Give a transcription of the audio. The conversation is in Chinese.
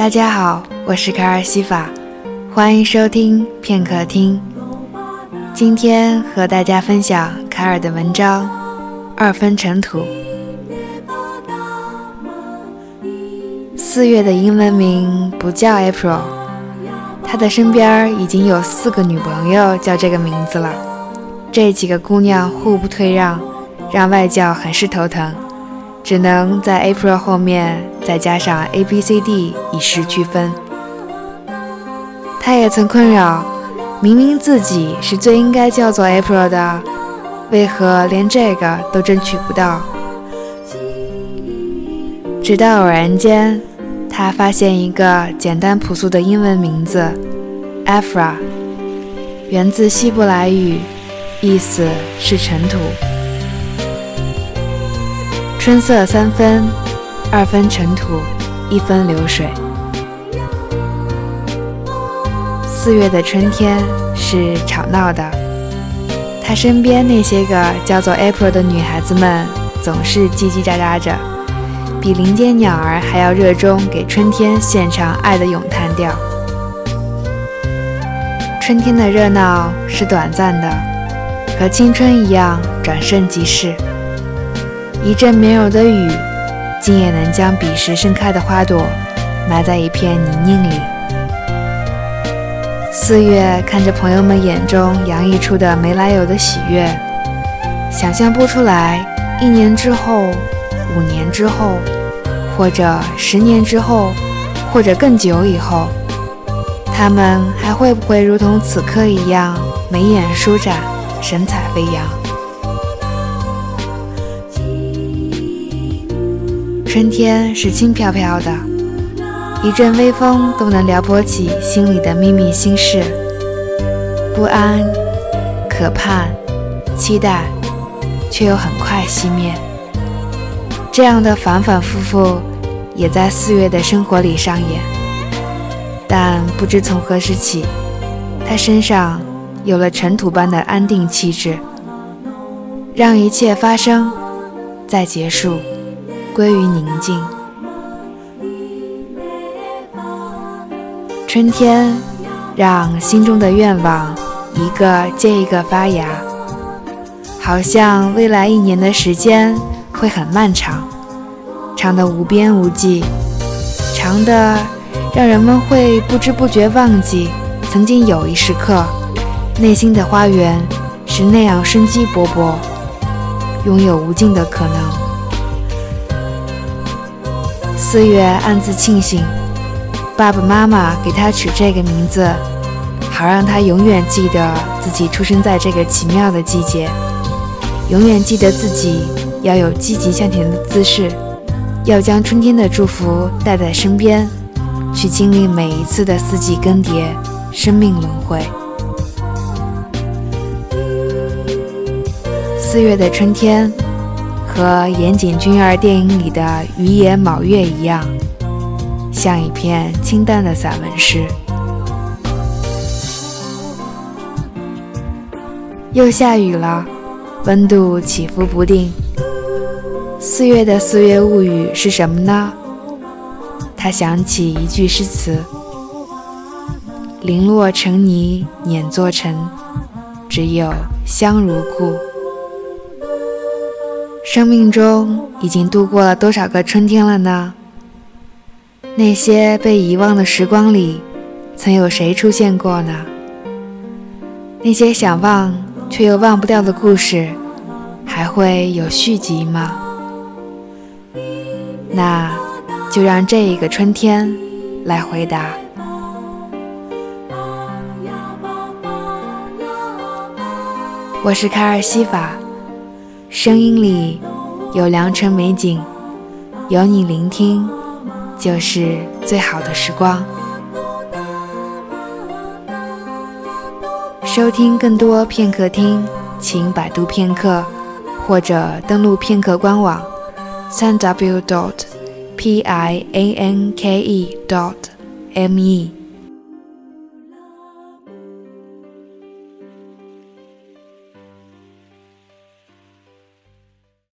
大家好，我是卡尔西法，欢迎收听片刻听。今天和大家分享卡尔的文章《二分尘土》。四月的英文名不叫 April，他的身边已经有四个女朋友叫这个名字了。这几个姑娘互不退让，让外教很是头疼。只能在 April 后面再加上 A B C D 以示区分。他也曾困扰，明明自己是最应该叫做 April 的，为何连这个都争取不到？直到偶然间，他发现一个简单朴素的英文名字 Afra，源自希伯来语，意思是尘土。春色三分，二分尘土，一分流水。四月的春天是吵闹的，他身边那些个叫做 April 的女孩子们总是叽叽喳喳着，比林间鸟儿还要热衷给春天献唱爱的咏叹调。春天的热闹是短暂的，和青春一样，转瞬即逝。一阵绵柔的雨，竟也能将彼时盛开的花朵埋在一片泥泞里。四月看着朋友们眼中洋溢出的没来由的喜悦，想象不出来一年之后、五年之后，或者十年之后，或者更久以后，他们还会不会如同此刻一样眉眼舒展、神采飞扬？春天是轻飘飘的，一阵微风都能撩拨起心里的秘密心事，不安、渴盼、期待，却又很快熄灭。这样的反反复复，也在四月的生活里上演。但不知从何时起，他身上有了尘土般的安定气质，让一切发生，再结束。归于宁静。春天让心中的愿望一个接一个发芽，好像未来一年的时间会很漫长，长的无边无际，长的让人们会不知不觉忘记，曾经有一时刻，内心的花园是那样生机勃勃，拥有无尽的可能。四月暗自庆幸，爸爸妈妈给他取这个名字，好让他永远记得自己出生在这个奇妙的季节，永远记得自己要有积极向前的姿势，要将春天的祝福带在身边，去经历每一次的四季更迭、生命轮回。四月的春天。和岩井俊二电影里的鱼野卯月一样，像一篇清淡的散文诗。又下雨了，温度起伏不定。四月的四月物语是什么呢？他想起一句诗词：“零落成泥碾作尘，只有香如故。”生命中已经度过了多少个春天了呢？那些被遗忘的时光里，曾有谁出现过呢？那些想忘却又忘不掉的故事，还会有续集吗？那就让这一个春天来回答。我是卡尔西法。声音里有良辰美景，有你聆听，就是最好的时光。收听更多片刻听，请百度片刻，或者登录片刻官网，三 w dot p i a n k e dot m e。